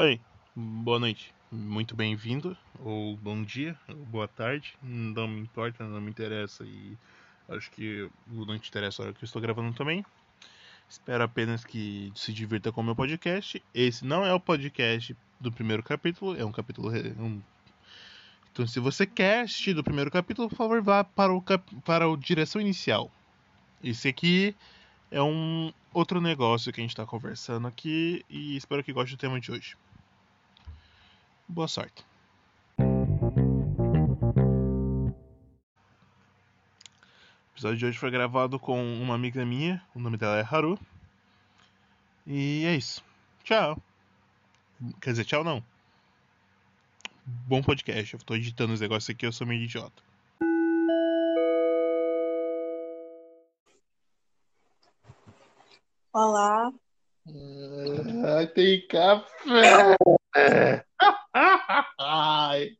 Oi, boa noite. Muito bem-vindo, ou bom dia, ou boa tarde. Não me importa, não me interessa e acho que não te interessa a hora que eu estou gravando também. Espero apenas que se divirta com o meu podcast. Esse não é o podcast do primeiro capítulo, é um capítulo. Um... Então, se você quer assistir do primeiro capítulo, por favor, vá para o, cap... para o direção inicial. Esse aqui é um outro negócio que a gente está conversando aqui e espero que goste do tema de hoje. Boa sorte. O episódio de hoje foi gravado com uma amiga minha, o nome dela é Haru. E é isso. Tchau. Quer dizer, tchau não. Bom podcast. Eu tô editando os negócios aqui, eu sou meio idiota. Olá. Ah, tem café. Ai.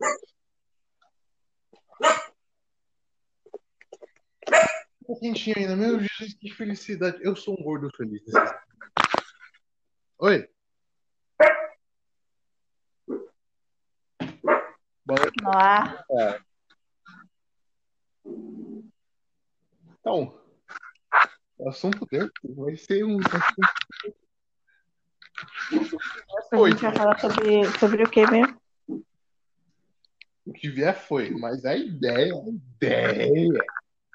Tá quentinho ainda, meu Jesus, que felicidade. Eu sou um gordo feliz. Oi. Olá. É. Então, o assunto dele vai ser um assunto. A gente vai falar sobre, sobre o que mesmo? Que vier foi, mas a ideia, a ideia,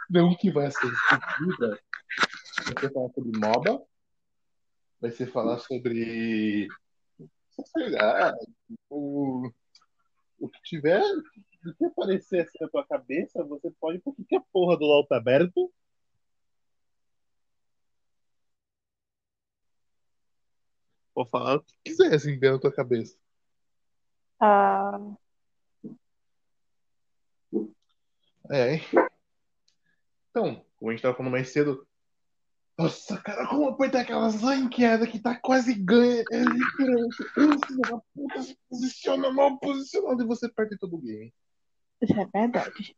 não que vai ser discutida, vai ser falar sobre MOBA, vai ser falar sobre. Sei lá, o, o que tiver, o que aparecer assim na tua cabeça, você pode, porque que a porra do LOL tá aberto? Pode falar o que quiser, assim, dentro da tua cabeça. Ah, É? Então, como a gente tava falando mais cedo. Nossa, cara, como apertar aquelas ranqueadas que tá quase ganha. É literalmente. Esse filho da puta se posiciona mal posicionado e você perde todo o game. isso é verdade.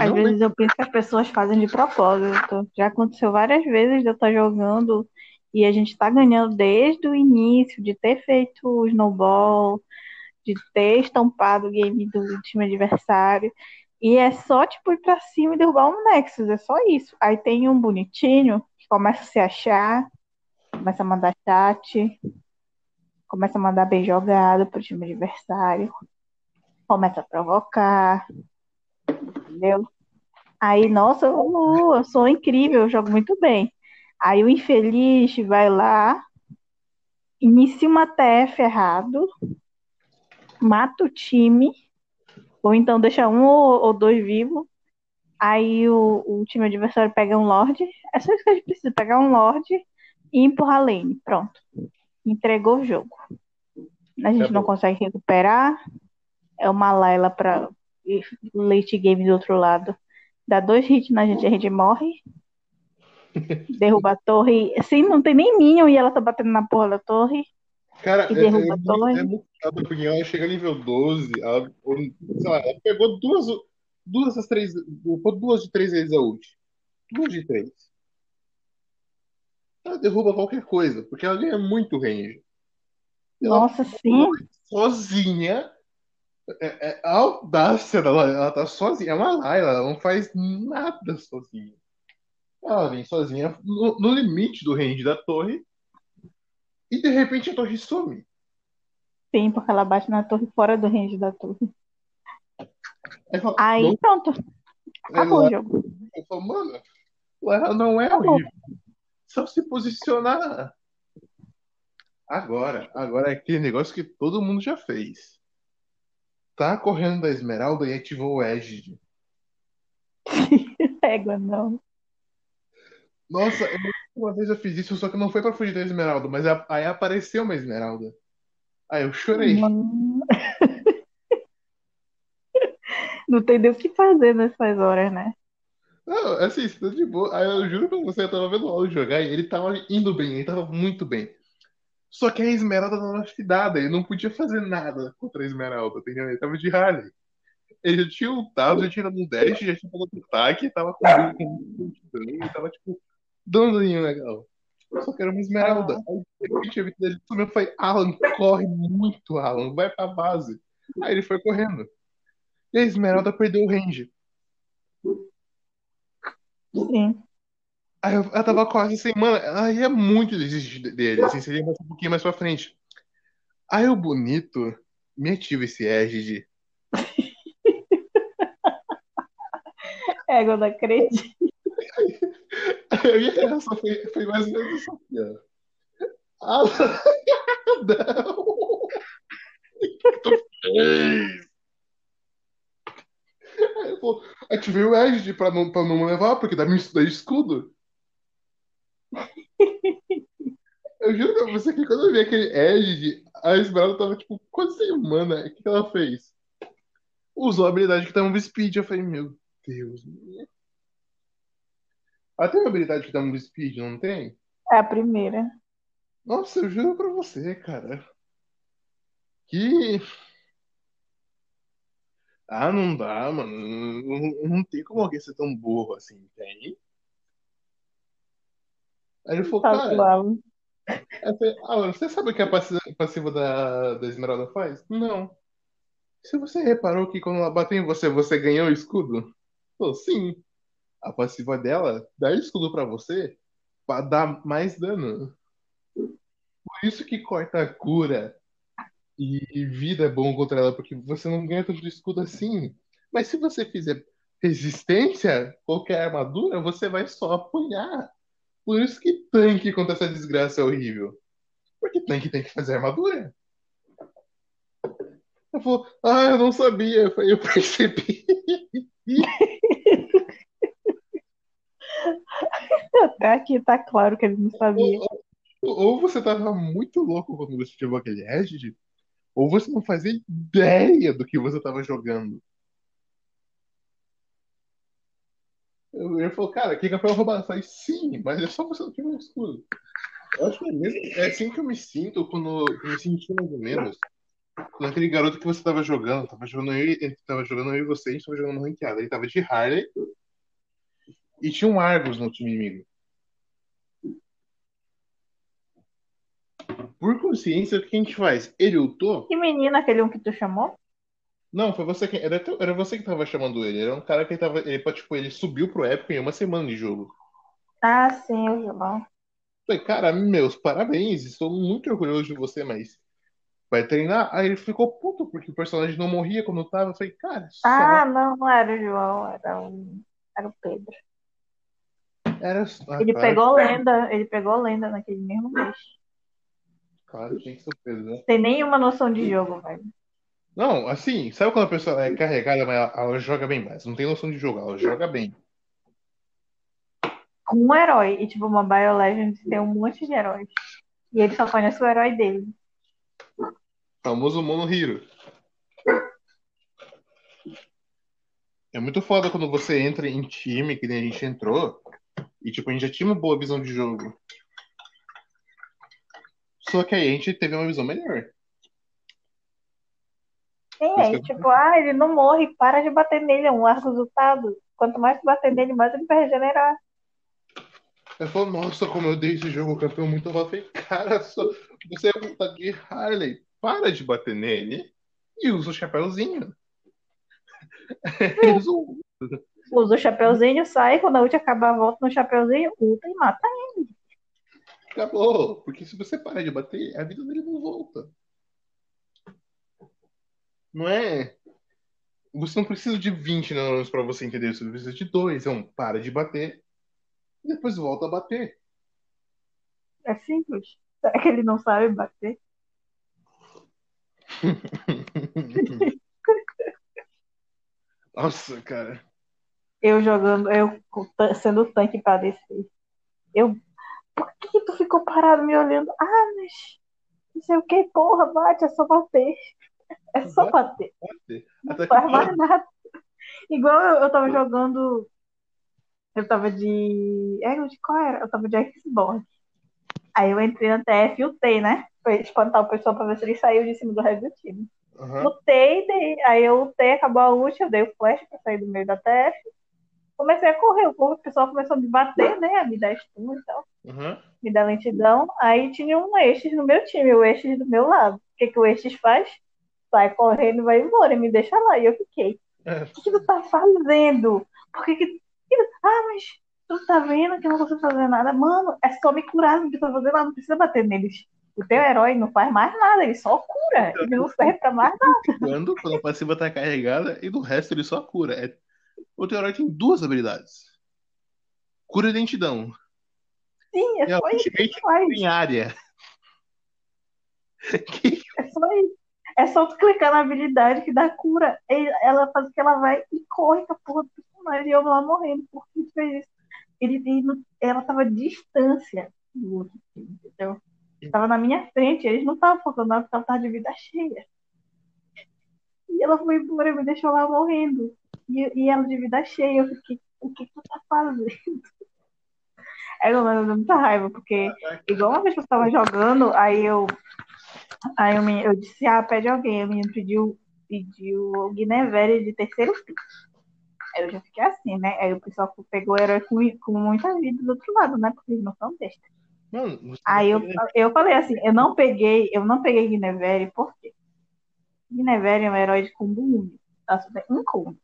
Às não vezes eu penso que as pessoas fazem de propósito. Já aconteceu várias vezes de eu estar jogando e a gente tá ganhando desde o início, de ter feito o snowball, de ter estampado o game do time adversário. E é só, tipo, ir pra cima e derrubar um Nexus, é só isso. Aí tem um bonitinho que começa a se achar, começa a mandar chat, começa a mandar bem jogado pro time adversário, começa a provocar, entendeu? Aí, nossa, eu, eu sou incrível, eu jogo muito bem. Aí o infeliz vai lá, inicia uma TF errado, mata o time, ou então deixa um ou, ou dois vivos. Aí o, o time adversário pega um Lorde. É só isso que a gente precisa, pegar um Lorde e empurrar a lane. Pronto. Entregou o jogo. A gente não Acabou. consegue recuperar. É uma Layla para late game do outro lado. Dá dois hits na gente, a gente morre. Derruba a torre. Sim, não tem nem minion e ela tá batendo na porra da torre. Cara, E é, é, derruba torre. é muito foda, porque ela chega nível 12, ela, sei lá, ela pegou duas, duas das três, duas de três vezes a ult. Duas de três. Ela derruba qualquer coisa, porque ela ganha muito range. Ela Nossa, sim. sozinha. É, é a audácia dela, ela tá sozinha. É uma Layla, ela não faz nada sozinha. Ela vem sozinha no, no limite do range da torre. E de repente a torre some. Sim, porque ela bate na torre fora do range da torre. Aí fala, Aí não, pronto. Acabou o ela, jogo. eu falo, mano, ela não é Acabou. horrível. Só se posicionar. Agora, agora é aquele negócio que todo mundo já fez. Tá correndo da Esmeralda e ativou o Edge. Égua, não. Nossa, eu- uma vez eu fiz isso, só que não foi pra fugir da Esmeralda, mas a- aí apareceu uma Esmeralda. Aí eu chorei. Mano. Não tem nem o que fazer nessas horas, né? Não, assim, isso tá de boa. Aí eu juro pra você, eu tava vendo o Alan jogar e ele tava indo bem, ele tava muito bem. Só que a Esmeralda não era fidada, ele não podia fazer nada contra a Esmeralda, entendeu? Ele tava de Harley. Ele já tinha ultado, já tinha dado um dash, já tinha dado um ataque, tava com com- com- tava tipo, dando um daninho legal. Só que era uma Esmeralda. Aí de repente a vida dele sumiu. Eu falei, Alan, corre muito, Alan, vai pra base. Aí ele foi correndo. E a Esmeralda perdeu o range. Sim. Aí eu, eu tava quase assim, mano, ela ia muito desistir dele, assim, seria mais um pouquinho mais pra frente. Aí o bonito me ativa esse edge de. É, eu não acredito. A minha reação foi, foi mais ou menos aqui, ó. Ah, não! O que tu fez? Aí ativei o Edge pra não, pra não levar, porque dá meu dá escudo. Eu juro pra você que quando eu vi aquele Edge, a Esmeralda tava tipo quase sem mana. O que ela fez? Usou a habilidade que dá um speed. Eu falei, meu Deus. Ela tem uma habilidade que dá um speed, não tem? É a primeira. Nossa, eu juro pra você, cara. Que. Ah, não dá, mano. Não, não tem como alguém ser tão burro assim, tem? Aí ele falou, Tá cara, claro. falei, ah, você sabe o que a passi- passiva da, da Esmeralda faz? Não. Se você reparou que quando ela bateu em você, você ganhou o escudo? Falou, sim. A passiva dela dá escudo pra você pra dar mais dano. Por isso que corta a cura e vida é bom contra ela, porque você não ganha tanto escudo assim. Mas se você fizer resistência, qualquer armadura, você vai só apanhar. Por isso que tanque contra essa desgraça é horrível. Porque tanque tem que fazer armadura. Eu falou, ah, eu não sabia. Eu percebi. Até aqui tá claro que ele não sabia. Ou você tava muito louco quando você ativou aquele Edge, ou você não fazia ideia do que você tava jogando. Ele falou, cara, que foi roubado? Eu falei, sim, mas é só você não tiver um escudo. Eu acho que é, mesmo, é assim que eu me sinto quando me senti mais ou menos. Quando aquele garoto que você tava jogando, tava jogando eu, tava jogando eu e você, a gente tava jogando ranqueada. Ele tava de Harley e tinha um Argus no time inimigo. Por consciência, o que a gente faz? Ele ultou? Que menina aquele um que tu chamou? Não, foi você que. Era, teu- era você que tava chamando ele. Era um cara que ele tava. Ele, tipo, ele subiu pro épico em uma semana de jogo. Ah, sim, o João. Falei, cara, meus parabéns, estou muito orgulhoso de você, mas vai treinar? Aí ele ficou puto porque o personagem não morria quando tava. Eu falei, cara, só Ah, não, não era o João, era o, era o Pedro. Era. Ah, Ele pegou lenda, ele pegou lenda naquele mesmo mês. Claro, tem que ser o Pedro, né? Tem nenhuma noção de jogo, velho. Não, assim, sabe quando a pessoa é carregada, mas ela, ela joga bem mais? Não tem noção de jogo, ela joga bem. Com um herói. E tipo, Mobile Legends tem um monte de heróis. E ele só conhece o herói dele. Famoso Mono Hero. É muito foda quando você entra em time, que nem a gente entrou, e tipo, a gente já tinha uma boa visão de jogo. Só que aí a gente teve uma visão melhor. Sim, aí, tipo, ah, ele não morre, para de bater nele, é um ar resultado. Quanto mais tu bater nele, mais ele vai regenerar. Ela falou, nossa, como eu dei esse jogo, campeão muito. Eu falei, cara, só, você é um tá de Harley, para de bater nele e usa o chapéuzinho. Resolve. Usa o chapeuzinho, sai, quando a ult acabar, volta no chapeuzinho, ulta e mata. Acabou. Porque se você parar de bater, a vida dele não volta. Não é. Você não precisa de 20 neurônios para você entender. Você precisa de dois. É um para de bater e depois volta a bater. É simples. Será que ele não sabe bater? Nossa, cara. Eu jogando, eu sendo tanque pra descer. Eu. Por que, tu ficou parado me olhando? Ah, mas. Não sei o que, porra, bate, é só bater. É só bater. Bate. Não faz mais nada. Igual eu, eu tava jogando. Eu tava de. É, de qual era? Eu tava de Xbox. Aí eu entrei na TF e T, né? Pra espantar o pessoal pra ver se ele saiu de cima do resto do time. Aham. Lutei, dei, aí eu lutei, acabou a ult, eu dei o flash pra sair do meio da TF. Comecei a correr, o pessoal começou a me bater, né? A me dar stun e tal. Aham. me dá lentidão. Aí tinha um Estes no meu time, o Estes do meu lado. O que, que o Estes faz? Vai correndo e vai embora, me deixa lá. E eu fiquei. É. O que, que tu tá fazendo? Por que, que... que- Ah, mas tu tá vendo que eu não consigo fazer nada? Mano, é só me curar, não precisa fazer nada, não precisa bater neles. O teu herói não faz mais nada, ele só cura. Ele não serve pra mais nada. Quando, quando a passiva tá carregada e do resto ele só cura. É... O teu herói tem duas habilidades: cura e lentidão. Sim, é a só isso que em área. É só isso. É só tu clicar na habilidade que dá cura. Ela faz o que ela vai e corre com a porra do personagem. E eu lá morrendo. Por que tu fez isso? Ele, ele ela tava à distância do outro time, entendeu? Tava na minha frente. Eles não estavam focando nada porque ela tava de vida cheia. E ela foi embora e me deixou lá morrendo. E, e ela de vida cheia. Eu fiquei, o que, tu tá fazendo? Aí eu me muita raiva, porque igual uma vez que eu tava jogando, aí eu Aí o menino, eu disse, ah, pede alguém. O menino pediu, pediu o Guinevere de terceiro piso. Aí eu já fiquei assim, né? Aí o pessoal pegou o herói com, com muita vida do outro lado, né? Porque eles não são. Mano, você Aí eu, eu falei assim, eu não peguei, eu não peguei Guinevere, por quê? Guinevere é um herói de combo único. Tá? Um combo.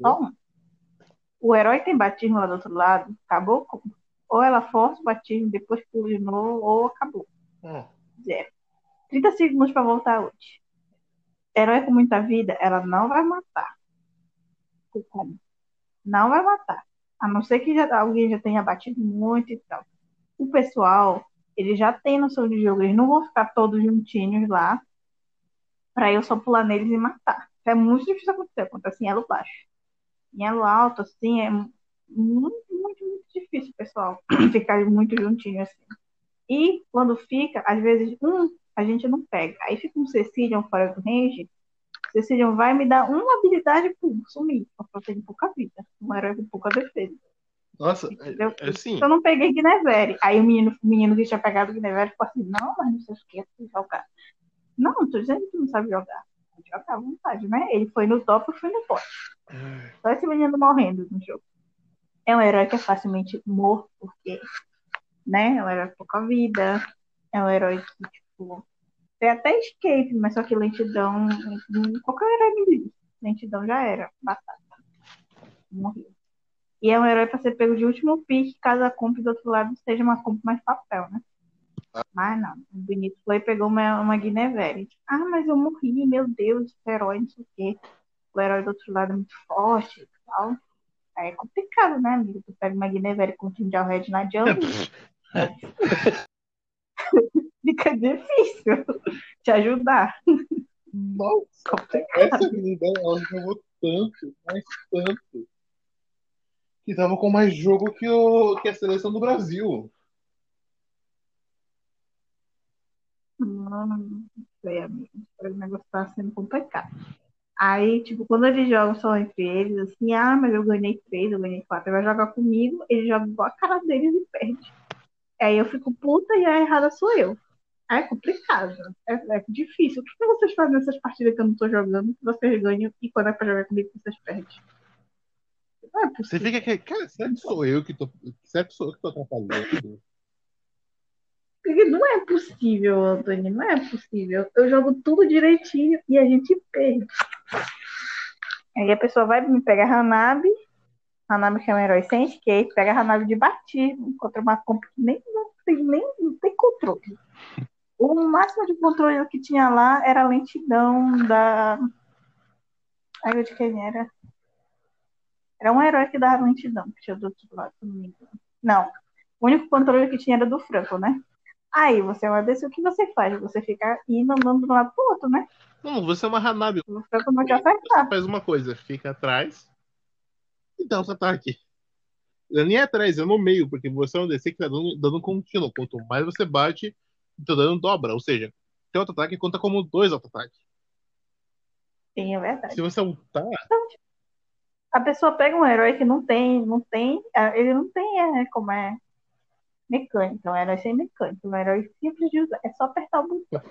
Um. O herói tem batismo lá do outro lado, acabou. Ou ela força o batismo, depois pula de novo, ou acabou. Hum. Zero. 30 segundos pra voltar ult. Herói com muita vida, ela não vai matar. O combo. Não vai matar. A não ser que já- alguém já tenha batido muito e tal. O pessoal, ele já tem noção de jogo. Eles não vão ficar todos juntinhos lá pra eu só pular neles e matar. É muito difícil acontecer. Acontece em elo baixo. Em elo alto, assim, é muito, muito, muito difícil, pessoal. Ficar muito juntinho assim. E quando fica, às vezes, um a gente não pega. Aí fica um Cecilion fora do range. Cecilion vai me dar uma habilidade por sumir. Eu tenho pouca vida. Um herói com pouca defesa. Nossa, Entendeu? é, é assim. Eu não peguei Guinevere. Aí o menino, o menino que tinha pegado Guinevere ficou assim, não, mas não sei o que, jogar. Não, não tô dizendo que tu não sabe jogar. Jogar à vontade, né? Ele foi no top e foi no bot. Só esse menino morrendo no jogo. É um herói que é facilmente morto, porque, né? É um herói com pouca vida. É um herói que, tipo, tem até escape, mas só que lentidão. Qualquer herói me Lentidão já era. Batata. Morreu. E é um herói pra ser pego de último pique, caso a comp do outro lado seja uma comp mais papel, né? Mas não, o Benito foi e pegou uma, uma Guinevere. Ah, mas eu morri, meu Deus, herói, não sei o quê. O herói do outro lado é muito forte e tal. Aí é complicado, né, amigo? Tu pega uma Guinevere com Ginger Red na jungle, fica difícil te ajudar. Nossa, Complicado. essa habilidade ela jogou tanto, mas tanto. Que tava com mais jogo que, o, que a seleção do Brasil. Não sei, amigo. O negócio tá sendo complicado. Aí, tipo, quando eles jogam só entre eles, assim, ah, mas eu ganhei três, eu ganhei quatro, ele vai jogar comigo, ele joga igual a cara deles e perde. Aí eu fico puta e a errada sou eu. Aí é complicado. É, é difícil. O que que vocês fazem nessas partidas que eu não tô jogando, que vocês ganham e quando é pra jogar comigo vocês perdem? Não é Você possível. fica que, cara, será que sou eu que tô. Será que sou eu que tô atrapalhando? Não é possível, Antônio, não é possível. Eu jogo tudo direitinho e a gente perde. Aí a pessoa vai me pegar Hanabi, Hanabi que é um herói sem skate, pega a Hanabi de batismo contra uma comp que nem, não, tem, nem não tem controle. O máximo de controle que tinha lá era a lentidão da. Ai, de quem era? Era um herói que dava lentidão, que tinha do outro lado, não me engano. Não. O único controle que tinha era do Franco, né? Aí você vai descer, o que você faz? Você fica indo andando de um lado pro outro, né? Não, você é uma Hanabi. Você acertar. faz uma coisa, fica atrás e dá os ataques. Eu nem atrás, é no meio, porque você é um DC que tá dando, dando contínuo. Quanto mais você bate, teu dano dobra. Ou seja, teu auto-ataque conta como dois auto-ataques. Sim, é verdade. Se você ultar, A pessoa pega um herói que não tem, não tem, ah, ele não tem, é, como é, mecânica, é um herói sem mecânica, um herói simples de usar, é só apertar o botão.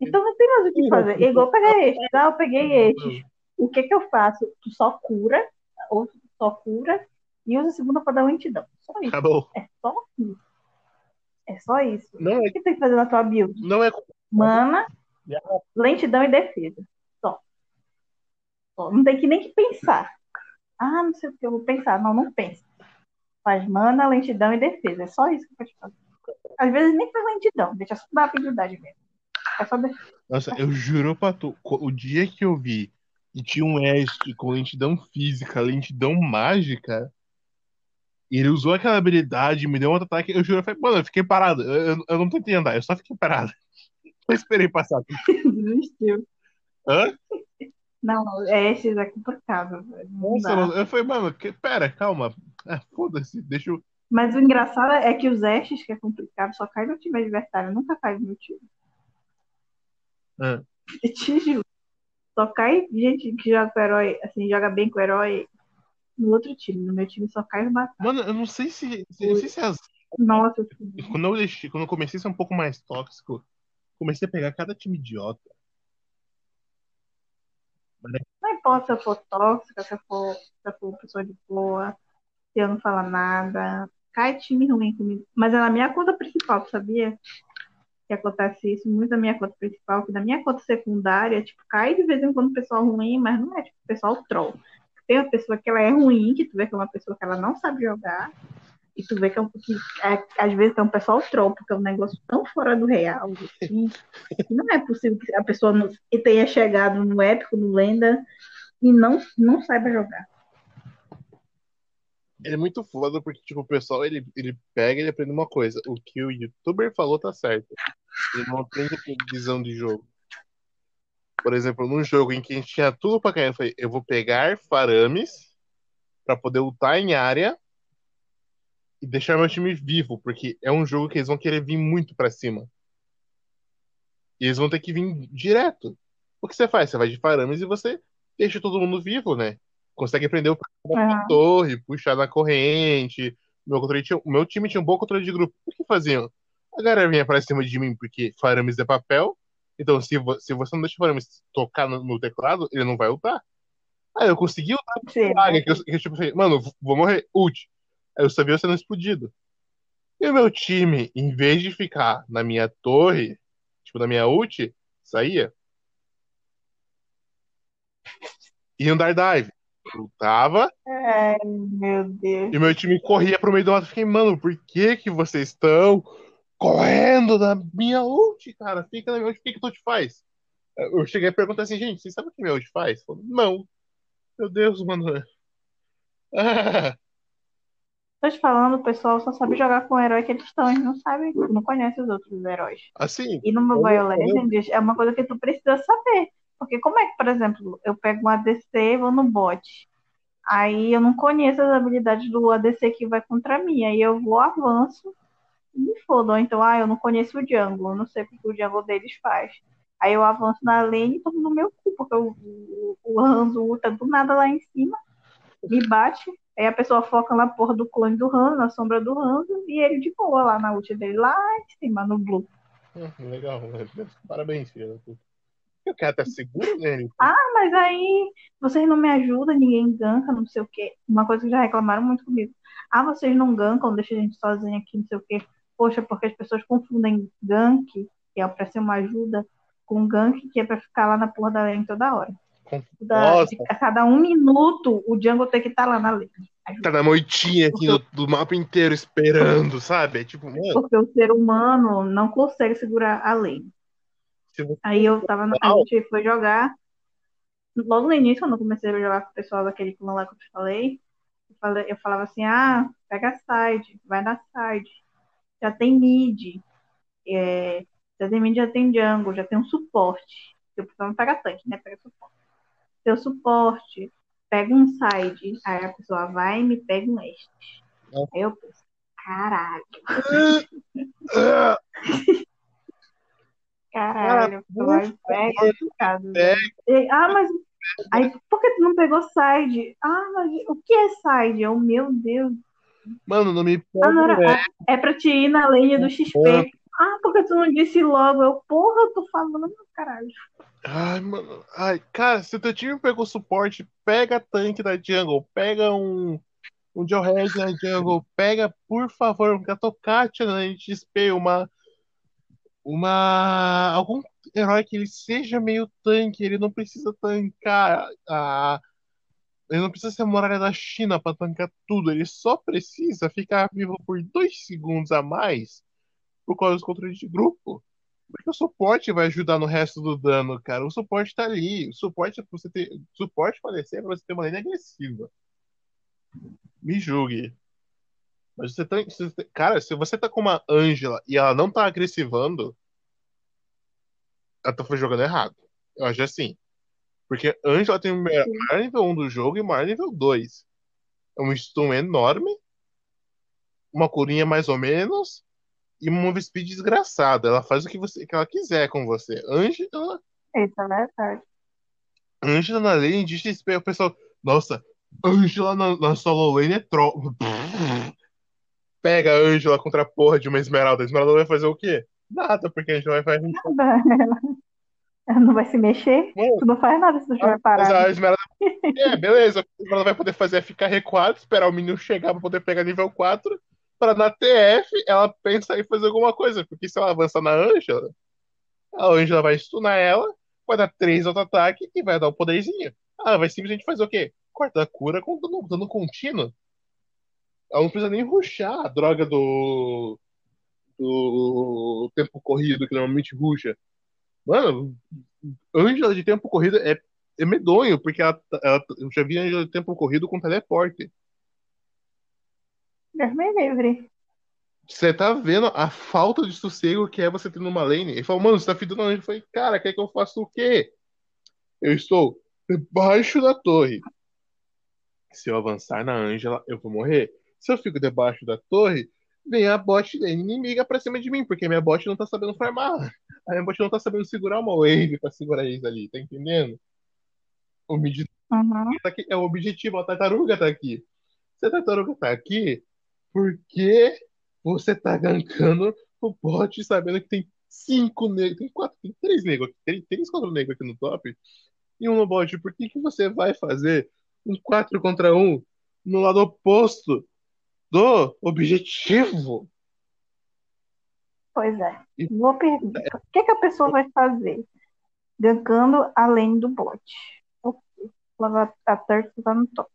Então não tem mais o que fazer. É igual pegar estes, ah, eu peguei estes. O que que eu faço? Tu só cura, ou tu só cura, e usa a segunda pra dar lentidão. Só isso. acabou. É só isso. É só isso. Não é, O que tem que fazer na tua build? não é Mana, lentidão e defesa. Só. Só. Não tem que nem que pensar. Ah, não sei o que eu vou pensar. Não, não pensa. Faz mana, lentidão e defesa. É só isso que pode fazer. Às vezes nem faz lentidão, deixa só da habilidade mesmo. Nossa, eu juro pra tu, o dia que eu vi e tinha um Est com lentidão física, lentidão mágica, e ele usou aquela habilidade, me deu um ataque, eu juro, eu falei, mano, eu fiquei parado. Eu, eu, eu não tentei andar, eu só fiquei parado. Eu esperei passar. Desistiu. Hã? Não, esses é complicado. Nossa, eu, eu falei, mano, que, pera, calma. Ah, foda-se, deixa eu. Mas o engraçado é que os Estes, que é complicado, só cai no time adversário, nunca cai no meu time. Eu te juro. Só cai gente que joga com o herói, assim, joga bem com o herói no outro time. No meu time só cai o batata. Mano, eu não sei se. se- não sei se as. Nossa, Quando eu, deixei, quando eu comecei a ser um pouco mais tóxico, comecei a pegar cada time idiota. não importa se eu for tóxica, se eu for, se eu for pessoa de boa, se eu não falar nada. Cai time ruim comigo. Mas é na minha conta principal, sabia? Que acontece isso muito na minha conta principal, que na minha conta secundária, tipo, cai de vez em quando pessoal ruim, mas não é tipo pessoal troll. Tem uma pessoa que ela é ruim, que tu vê que é uma pessoa que ela não sabe jogar, e tu vê que, é um, que é, às vezes é um pessoal troll, porque é um negócio tão fora do real, assim, que não é possível que a pessoa não, tenha chegado no épico, no lenda, e não, não saiba jogar. Ele é muito foda porque, tipo, o pessoal, ele, ele pega e ele aprende uma coisa. O que o youtuber falou tá certo. Ele não aprende com visão de jogo. Por exemplo, num jogo em que a gente tinha tudo pra ganhar, eu falei, eu vou pegar farames pra poder lutar em área e deixar meu time vivo, porque é um jogo que eles vão querer vir muito pra cima. E eles vão ter que vir direto. O que você faz? Você vai de farames e você deixa todo mundo vivo, né? Consegue prender o cara na É. torre, puxar na corrente. Meu, controle tinha- o meu time tinha um bom controle de grupo. O que faziam? A galera vinha pra cima de mim porque farames é papel. Então, se, vo- se você não deixa o farames tocar no, no teclado, ele não vai ultar. Aí eu consegui ultar Sim, praga, que eu, que eu, tipo assim, mano, vou morrer, ult. Aí eu só vi eu sendo explodido. E o meu time, em vez de ficar na minha torre, tipo, na minha ult, saía. Ia andar dive. Lutava Ai, meu Deus. e o meu time corria pro meio do mato. Fiquei, mano, por que que vocês estão correndo na minha ult, cara? Fica na minha ult, o que que tu te faz? Eu cheguei a perguntar assim, gente, vocês sabem o que minha ult faz? Falei, não. Meu Deus, mano. Ah, Tô te falando, o pessoal só sabe jogar com o herói que eles estão, eles não sabem, não conhecem os outros heróis. assim, E no Mobile Eu- eu- Legends é uma coisa que tu precisa saber. Porque como é que, por exemplo, eu pego um ADC, vou no bot. Aí eu não conheço as habilidades do ADC que vai contra mim. Aí eu vou, avanço e me fodo. Ou então, ah, eu não conheço o jungle, eu não sei o que o jungle deles faz. Aí eu avanço na lane e tomo no meu cu, porque o, o, o Hanzo tá do nada lá em cima, me bate. Aí a pessoa foca na porra do clone do Hanzo, na sombra do Hanzo, e ele de boa lá na ult dele, lá em cima, no blue. hum, legal, parabéns, puta. O cara tá seguro nele? Ah, mas aí vocês não me ajudam, ninguém ganka, não sei o quê. Uma coisa que já reclamaram muito comigo. Ah, vocês não gankam, deixa a gente sozinha aqui, não sei o quê. Poxa, porque as pessoas confundem gank, que é pra ser uma ajuda, com gank, que é pra ficar lá na porra da lane toda hora. Da- de- a cada um minuto, o jungle tem que estar lá na lane. Tá na moitinha aqui do, do mapa inteiro esperando, sabe? É tipo, mano, Porque o ser humano não consegue segurar a lane. Aí eu tava na. A gente foi jogar. Logo no início, quando eu comecei a jogar com o pessoal daquele clã lá que eu te falei, eu, falei- eu falava assim: ah, pega a side, vai na side. Já tem mid. é, já tem mid, já tem jungle, já tem um suporte. Eu não pega tanque, né? Pega suporte. O suporte, pega um side. Aí a pessoa vai e me pega um este. Aí eu penso, caralho, Ah, caralho, Cara, vai, pega esse caso. pega. E- Ah, mas. Aí, por que tu não pegou side? Ah, mas o que é side? Eu, meu Deus. Mano, não me Ah, não era, né? é pra te ir na lane do XP. Ah, porque tu não disse logo? Eu, porra, eu tô falando, caralho. Ai, mano. Ai, cara, se o teu time pegou suporte, pega tanque da jungle, pega um, um Joe Red na jungle, pega, por favor, um Katokatia na XP, uma. Uma. algum herói que ele seja meio tanque, ele não precisa tancar a. Ele não precisa ser a muralha da China para tancar tudo, ele só precisa ficar vivo por dois segundos a mais por causa dos controles de grupo. Porque o suporte vai ajudar no resto do dano, cara. O suporte tá ali. O suporte é pra você ter. O suporte falecer é pra você ter uma linha agressiva. Me julgue. Mas você tá. Cara, se você tá com uma Ângela e ela não tá agressivando, ela tá jogando errado. Eu acho assim. Porque Ângela tem o maior nível 1 do jogo e o maior nível 2. É um stun enorme. Uma curinha mais ou menos e uma move speed desgraçada. Ela faz o que, você, que ela quiser com você. Ângela. Isso é verdade. Ângela na lane de XP, o pessoal. Nossa, Ângela na, na solo lane é troll. Pega a Ângela contra a porra de uma Esmeralda. A Esmeralda vai fazer o quê? Nada, porque a Ângela vai fazer. Nada. Ela não vai se mexer. Tu não faz nada se tu estiver parado. A Esmeralda... é, beleza. A Esmeralda vai poder fazer é ficar recuado, esperar o menino chegar pra poder pegar nível 4 para na TF ela pensar em fazer alguma coisa, porque se ela avançar na Ângela, a Ângela vai stunar ela, vai dar três auto-ataque e vai dar o um poderzinho. Ela vai simplesmente fazer o quê? Cortar a cura com dano, dano contínuo. Ela não precisa nem ruxar a droga do. do tempo corrido, que normalmente ruxa. Mano, Ângela de tempo corrido é, é medonho, porque ela, ela, eu já vi Ângela de tempo corrido com teleporte. Deus me livre. Você tá vendo a falta de sossego que é você ter numa lane? Ele falou, mano, você tá fidando a lane. Eu falei, cara, quer que eu faça o quê? Eu estou debaixo da torre. Se eu avançar na Ângela, eu vou morrer. Se eu fico debaixo da torre, vem a bot inimiga pra cima de mim, porque minha bot não tá sabendo farmar. A minha bot não tá sabendo segurar uma wave pra segurar eles ali, tá entendendo? O mid uhum. tá aqui, é o objetivo, a tartaruga tá aqui. Se a tartaruga tá aqui, por que você tá gankando o bot sabendo que tem cinco negros, tem quatro, tem três negros, tem três, quatro negros aqui no top e um no bot? Por que, que você vai fazer um 4 contra 1 no lado oposto do objetivo? Pois é. Vou perguntar. O que, que a pessoa vai fazer? Gankando além do bot. A Turtle tá no top.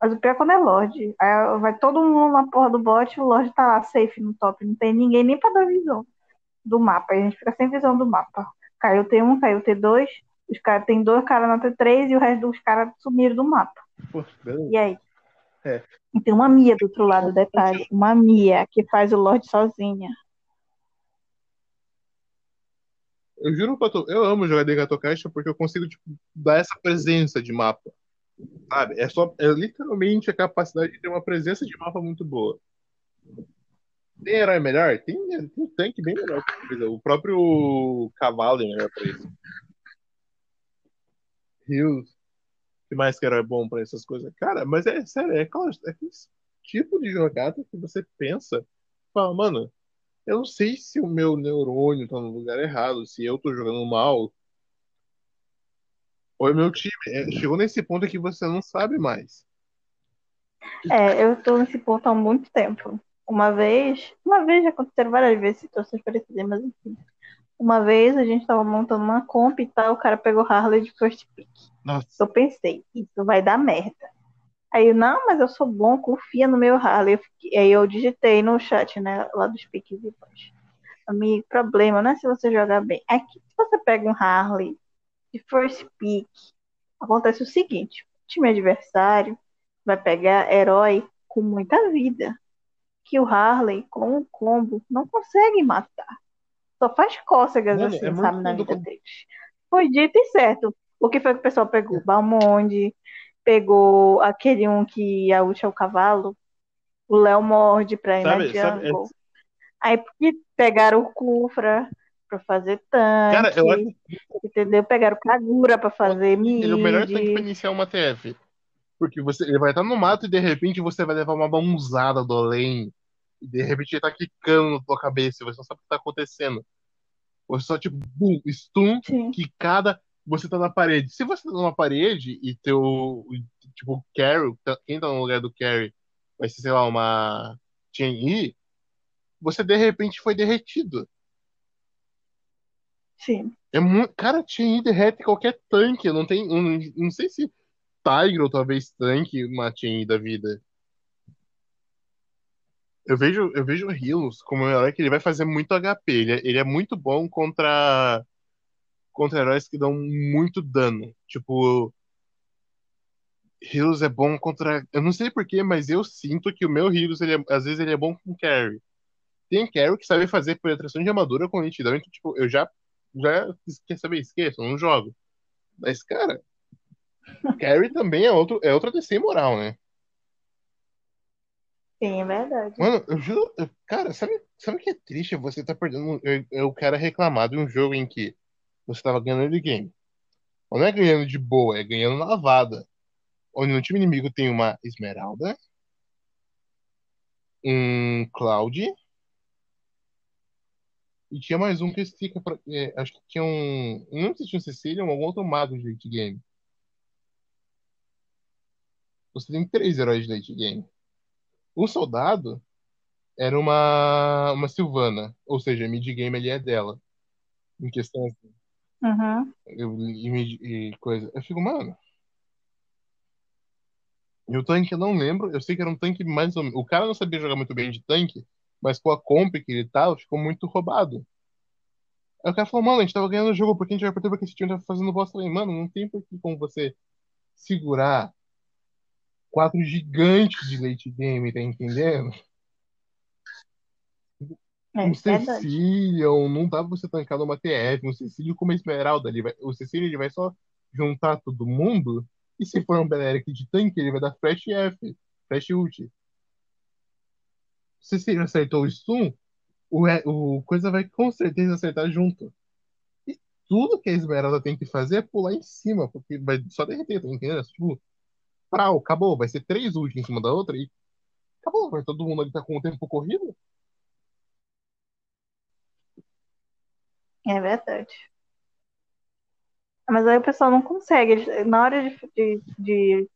Mas o pior é quando é Lorde. Aí vai todo mundo na porra do bot o Lorde tá lá safe no top. Não tem ninguém nem pra dar visão do mapa. Aí a gente fica sem visão do mapa. Caiu T1, caiu T2. Os caras tem dois caras na T3 e o resto dos caras sumiram do mapa. Pô, e aí? É. E tem uma Mia do outro lado, detalhe. Uma Mia que faz o Lorde sozinha. Eu juro pra tu, eu amo jogar de Gato Caixa porque eu consigo tipo, dar essa presença de mapa. Sabe? É, só, é literalmente a capacidade de ter uma presença de mapa muito boa. Tem herói melhor? Tem, tem um tanque bem melhor. O próprio cavalo é melhor pra isso. Rios. Que mais que herói bom pra essas coisas? Cara, mas é sério, é, é aquele tipo de jogada que você pensa, fala, mano, eu não sei se o meu neurônio tá no lugar errado, se eu tô jogando mal, Oi, meu time. É, chegou nesse ponto que você não sabe mais. É, eu tô nesse ponto há muito tempo. Uma vez, uma vez já aconteceram várias vezes situações parecidas, mas enfim. Uma vez a gente tava montando uma comp e tal, o cara pegou Harley de first pick. Nossa. Eu pensei, isso vai dar merda. Aí eu, não, mas eu sou bom, confia no meu Harley. Aí eu digitei no chat, né, lá dos piques e depois. Amigo, problema não é se você jogar bem. Aqui, se você pega um Harley de first pick, acontece o seguinte: o time adversário vai pegar herói com muita vida, que o Harley, com o combo, não consegue matar. Só faz cócegas Mano, assim, é sabe, na vida deles. Foi dito e certo. O que foi que o pessoal pegou? Balmonde, pegou aquele um que a ult é o cavalo, o Léo morde pra ir sabe, na jungle. Sabe, é... Aí pegaram o Kufra, para fazer tanque. Cara, eu acho... Entendeu? Pegaram Kagura para fazer mid. Ele é o melhor tanque pra iniciar uma TF. Porque você, ele vai estar no mato e de repente você vai levar uma mãozada do além. E de repente ele tá quicando na tua cabeça e você não sabe o que tá acontecendo. Você só, tipo, boom, stun, Sim. quicada, você tá na parede. Se você tá numa parede e teu, tipo, carry, quem tá no lugar do carry, vai ser, sei lá, uma Chien-Yi, você de repente foi derretido. Sim. É muito, cara, Chien-Yi derrete qualquer tanque, não tem, não, não sei se Tiger ou talvez tanque uma Chien-Yi da vida. Eu vejo, eu vejo o Helos como um herói que ele vai fazer muito HP. Ele, é- ele é muito bom contra contra heróis que dão muito dano. Tipo, Helos é bom contra. Eu não sei porquê, mas eu sinto que o meu Helos, ele é- às vezes, ele é bom com carry. Tem carry que sabe fazer penetração de armadura com lentidão, então, tipo, eu já. já quer saber? Esqueça, eu não jogo. Mas, cara, carry também é, outro, é outra DC moral, né? Sim, é verdade. Mano, eu juro. Cara, sabe, sabe o que é triste? Você tá perdendo. Eu, eu quero reclamar de um jogo em que você tava ganhando de game. Não é ganhando de boa, é ganhando lavada. Onde no time inimigo tem uma Esmeralda, um Cloud, e tinha mais um que fica. pra- é, acho que tinha um. Não sei se tinha um Cecília ou algum outro mago de late game. Você tem três heróis de late game. Um soldado era uma, uma Sylvana, ou seja, mid game ali é dela. Em questão assim, Uhum. eu, e, e coisa. Eu fico, mano. E o tanque eu não lembro, eu sei que era um tanque mais ou menos. O cara não sabia jogar muito bem de tanque, mas com a comp que ele tava, ficou muito roubado. Aí o cara falou, mano, a gente tava ganhando o jogo, por que a gente vai perder porque esse time tá fazendo bosta? Falei, mano, não tem por que como você segurar quatro gigantes de late game, tá entendendo? É Um verdade. Cecilion, não dá pra você tancar numa TF, um Cecilion com uma Esmeralda, ele vai, o Cecilion ele vai só juntar todo mundo, e se for um Beleric de tanque, ele vai dar Flash F, Flash Ult. Se Cecilion acertou o stun, o, o coisa vai com certeza acertar junto. E tudo que a Esmeralda tem que fazer é pular em cima, porque vai só derreter, tá entendendo? Tipo, prau, acabou, vai ser três ults em cima da outra e acabou, vai todo mundo ali tá com o tempo corrido. É verdade. Mas aí o pessoal não consegue. Na hora de, de, de,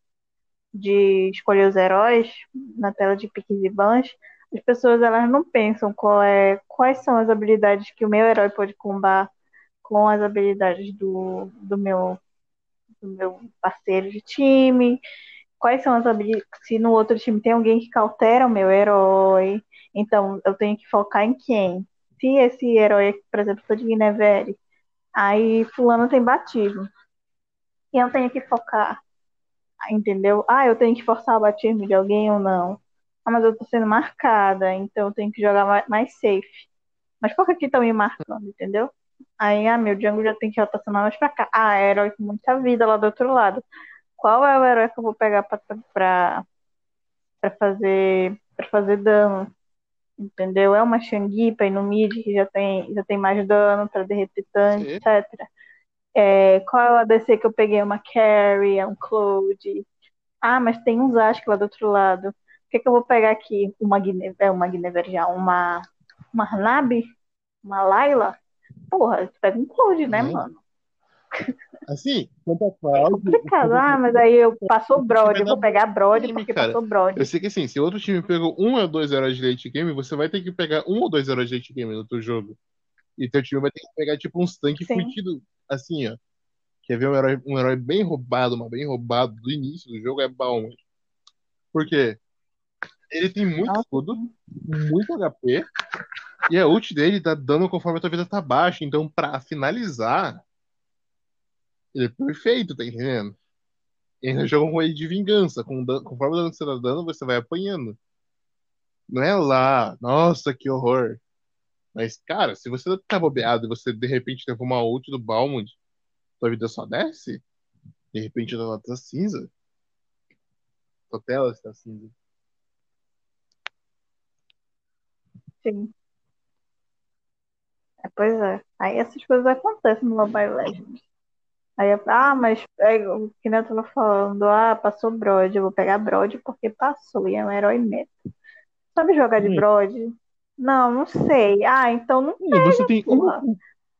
de escolher os heróis, na tela de piques e bans, as pessoas elas não pensam qual é, quais são as habilidades que o meu herói pode combar com as habilidades do, do, meu, do meu parceiro de time. Quais são as habilidades. Se no outro time tem alguém que cautera o meu herói, então eu tenho que focar em quem? Se esse herói, por exemplo, for de Guinevere, aí fulano tem batismo. E eu tenho que focar, entendeu? Ah, eu tenho que forçar o batismo de alguém ou não. Ah, mas eu tô sendo marcada, então eu tenho que jogar ma- mais safe. Mas por que estão me marcando, entendeu? Aí, ah, meu jungle já tem que rotacionar mais pra cá. Ah, é herói com muita vida lá do outro lado. Qual é o herói que eu vou pegar pra, pra, pra fazer, pra fazer dano? Entendeu? É uma Shangui pra ir no mid que já tem, já tem mais dano pra derreter tanque, Sim. etc. É, qual é o ADC que eu peguei? Uma Carry, é um Cloud. Ah, mas tem um Zask lá do outro lado. O que, que eu vou pegar aqui? Uma Guine... é uma Guinevere já, uma uma Hanabi? Uma Layla? Porra, você pega um Cloud, né, mano? Assim, quanto a É complicado. Ah, mas aí eu passou Brod, eu vou pegar Brod time, porque cara. passou Brod. Eu sei que assim, se outro time pegou um ou dois heróis de late game, você vai ter que pegar um ou dois heróis de late game no outro jogo. E teu time vai ter que pegar tipo uns tanques fudidos, assim, ó. Quer ver um herói, um herói bem roubado, mas bem roubado do início do jogo é Balmond. Por quê? Ele tem muito Nossa. escudo, muito HP, e a ult dele tá dando conforme a tua vida tá baixa. Então, pra finalizar, ele é perfeito, tá entendendo? E ainda joga com ele de vingança. Com dan- conforme o dano que você tá dando, você vai apanhando. Não é lá, nossa, que horror. Mas, cara, se você tá bobeado e você de repente leva uma ult do Balmond, tua vida só desce, de repente ela tá cinza. Tua tela está cinza. Sim. É, pois é. Aí essas coisas acontecem no Mobile Legends. Aí, ah, mas é, o que eu tava falando, ah, passou Brod, eu vou pegar Brod porque passou, e é um herói meta. Sabe jogar de Hum. Brod? Não, não sei. Ah, então não E você tem porra. um.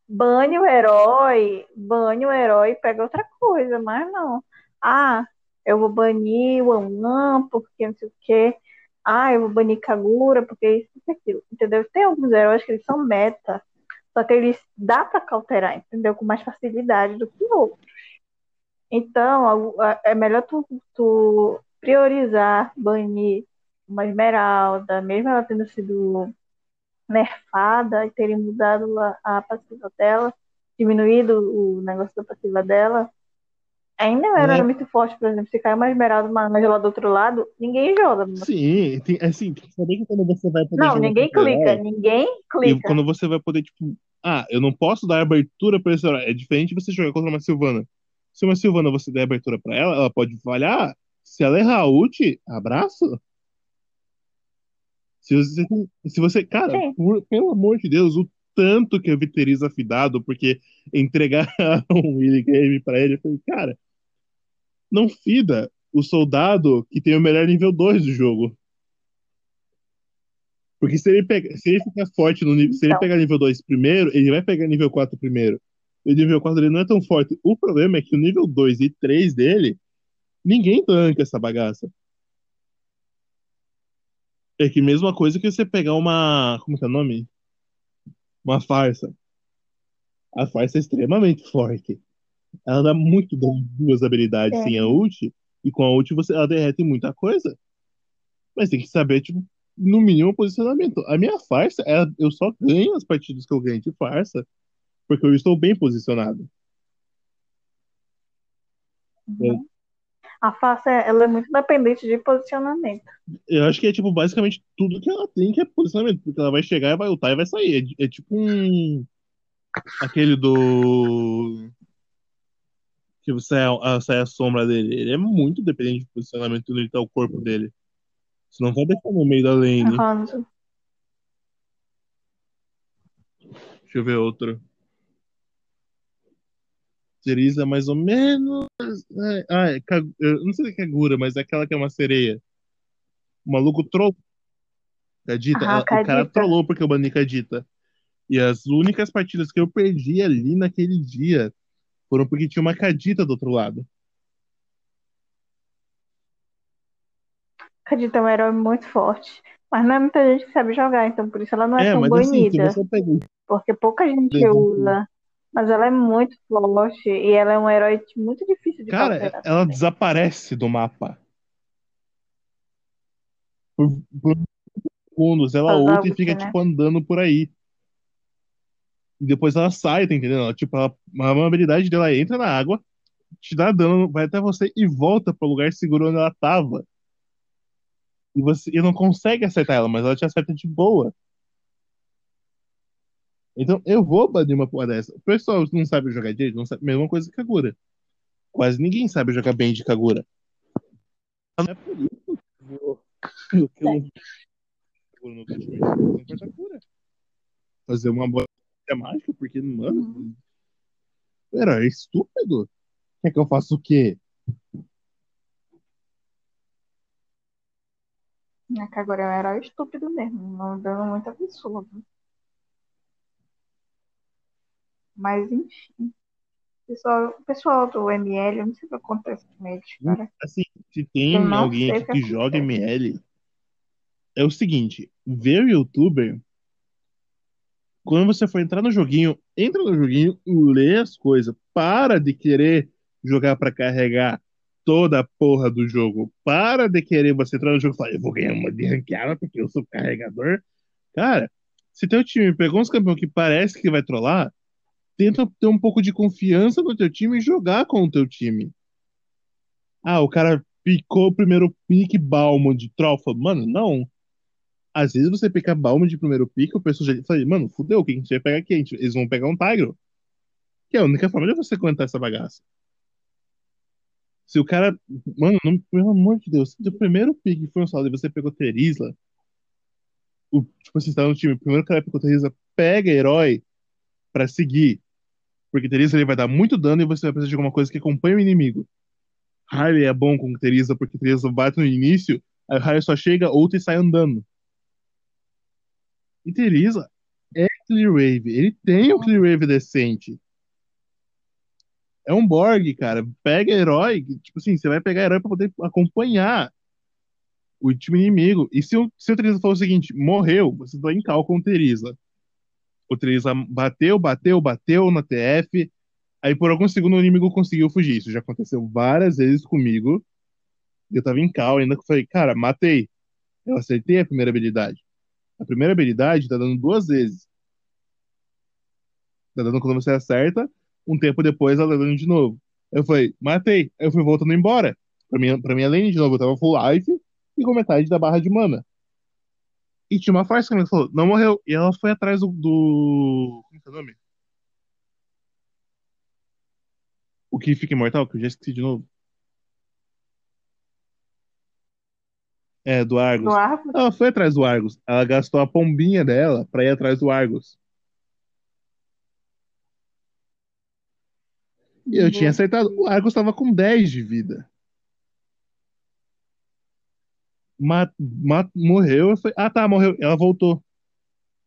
Bane o herói, bane o herói e pega outra coisa, mas não. Ah, eu vou banir o Anã porque não sei o quê. ah, eu vou banir Kagura porque isso e aquilo, entendeu? Tem alguns heróis que eles são meta, só que eles dá para cauterar, entendeu? Com mais facilidade do que outros. Então, é melhor tu, tu priorizar banir uma esmeralda, mesmo ela tendo sido nerfada e terem mudado a, a passiva dela, diminuído o negócio da passiva dela, Ainda era é. muito forte, por exemplo, se cai uma esmeralda uma Angela do outro lado, ninguém joga. Sim, tem, assim, tem que saber que quando você vai poder Não, ninguém clica, ninguém clica. E quando você vai poder, tipo, ah, eu não posso dar abertura pra esse horário. É diferente você jogar contra uma Silvana. Se uma Silvana você der abertura pra ela, ela pode falhar. Se ela errar ult, abraço. Se você, se você cara, por, pelo amor de Deus, o tanto que eu viterizo Fidado, porque entregar um Willy Game pra ele, eu falei, cara, não fida o soldado que tem o melhor nível 2 do jogo. Porque se ele, pega, se ele ficar forte no nível. Se ele pegar nível 2 primeiro, ele vai pegar nível 4 primeiro. E o nível 4 dele não é tão forte. O problema é que o nível 2 e 3 dele, ninguém tanca essa bagaça. É que mesma coisa que você pegar uma. Como que é o nome? Uma farsa. A farsa é extremamente forte. Ela dá muito duas habilidades é. sem a ult, e com a ult você, ela derrete muita coisa. Mas tem que saber, tipo, no mínimo, posicionamento. A minha farsa, é, eu só ganho as partidas que eu ganho de farsa porque eu estou bem posicionado. Uhum. A farsa, ela é muito dependente de posicionamento. Eu acho que é, tipo, basicamente tudo que ela tem que é posicionamento, porque ela vai chegar, vai lutar e vai sair. É, é tipo um... Aquele do que você é, sai a sombra dele. Ele é muito dependente do posicionamento onde tá o corpo dele. Você não vai deixar no meio da lane. Deixa eu ver outro. Cerisa, mais ou menos. Ah, é, eu não sei se é Kagura, mas é aquela que é uma sereia. O maluco trollou. Cadita, ah, o cara trollou porque eu bani Cadita. E as únicas partidas que eu perdi ali naquele dia foram porque tinha uma Cadita do outro lado. Cadita é um herói muito forte. Mas não é muita gente que sabe jogar, então por isso ela não é, é tão bonita. Assim, porque pouca gente usa. Mas ela é muito forte e ela é um herói muito difícil de Cara, ela também. desaparece do mapa. Por, por segundos, ela ulta e fica, né? tipo, andando por aí. E depois ela sai, tá entendendo? Ela, tipo, ela, a habilidade dela entra na água, te dá dano, vai até você e volta pro lugar seguro onde ela tava. E você e não consegue acertar ela, mas ela te acerta de boa. Então eu vou banir uma porra dessa. O pessoal não sabe jogar direito, não sabe. Mesma coisa que Kagura. Quase ninguém sabe jogar bem de Kagura. Não é por isso que eu vou. Fazer uma boa é mágica, porque, mano, uhum. era estúpido. Quer que eu faça o quê? É que agora eu era estúpido mesmo, não dando muito absurdo. Mas enfim. Pessoal, pessoal do ML, eu não sei o que acontece com eles, cara. Assim, se tem alguém aqui que, que joga ML, é o seguinte, ver o youtuber quando você for entrar no joguinho, entra no joguinho, lê as coisas. Para de querer jogar para carregar toda a porra do jogo. Para de querer você entrar no jogo e falar, eu vou ganhar uma de ranqueada porque eu sou carregador. Cara, se teu time pegou uns campeões que parece que vai trollar, tenta ter um pouco de confiança no teu time e jogar com o teu time. Ah, o cara picou o primeiro pique Balmo de trofa. Mano, não às vezes você pica balma de primeiro pico, o pessoal já fala, mano, fudeu, o que a gente vai pegar aqui? Eles vão pegar um Tigro. Que é a única forma de você aguentar essa bagaça. Se o cara. Mano, não, pelo amor de Deus, se o primeiro pique foi um saldo e você pegou Terisla, o, tipo, você está no time, o primeiro cara pegou Terisla, pega herói pra seguir. Porque Terisla ele vai dar muito dano e você vai precisar de alguma coisa que acompanhe o inimigo. Harley é bom com Terisla porque Terisla bate no início, aí o Harley só chega, outra e sai andando. E Teresa é Clear Wave. Ele tem o Clear Wave decente. É um Borg, cara. Pega herói. Tipo assim, você vai pegar herói pra poder acompanhar. o time inimigo. E se o, se o Teresa o seguinte, morreu, você vai em cal com o Teresa. O Teresa bateu, bateu, bateu na TF. Aí por alguns segundos o inimigo conseguiu fugir. Isso já aconteceu várias vezes comigo. Eu tava em cal ainda falei, cara, matei. Eu acertei a primeira habilidade. A primeira habilidade tá dando duas vezes. Tá dando quando você acerta, um tempo depois ela tá dando de novo. Eu falei, matei. Aí eu fui voltando embora. Pra minha, pra minha lane de novo, eu tava full life e com metade da barra de mana. E tinha uma farsa que ela falou, não morreu. E ela foi atrás do. do... Como é o nome? O que fica imortal, que eu já esqueci de novo. É, do Argus. Do Argus? Ela foi atrás do Argus. Ela gastou a pombinha dela pra ir atrás do Argus. Eu tinha acertado. O Argus tava com 10 de vida. Mat, mat, morreu. Falei, ah, tá, morreu. Ela voltou.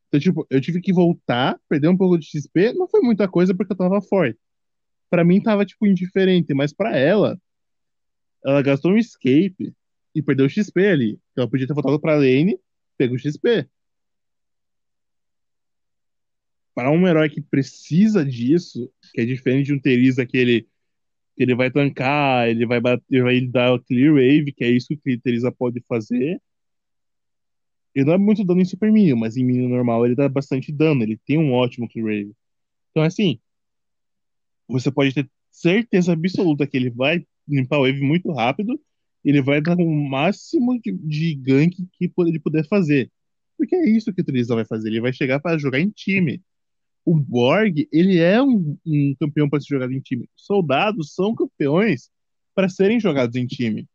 Então, tipo, eu tive que voltar, perder um pouco de XP. Não foi muita coisa porque eu tava forte. Pra mim tava, tipo, indiferente. Mas pra ela, ela gastou um escape e perdeu o XP ali. Ela podia ter voltado pra lane, pegou o XP. Para um herói que precisa disso, que é diferente de um Teresa que ele, que ele vai tancar, ele vai bater, vai dar o clear wave, que é isso que Teresa pode fazer. Ele não é muito dano em Super Minion, mas em Minion normal ele dá bastante dano, ele tem um ótimo clear wave. Então, assim, você pode ter certeza absoluta que ele vai limpar o wave muito rápido ele vai dar o máximo de, de gank que ele puder fazer. Porque é isso que o Tristan vai fazer. Ele vai chegar para jogar em time. O Borg, ele é um, um campeão para ser jogado em time. Soldados são campeões para serem jogados em time.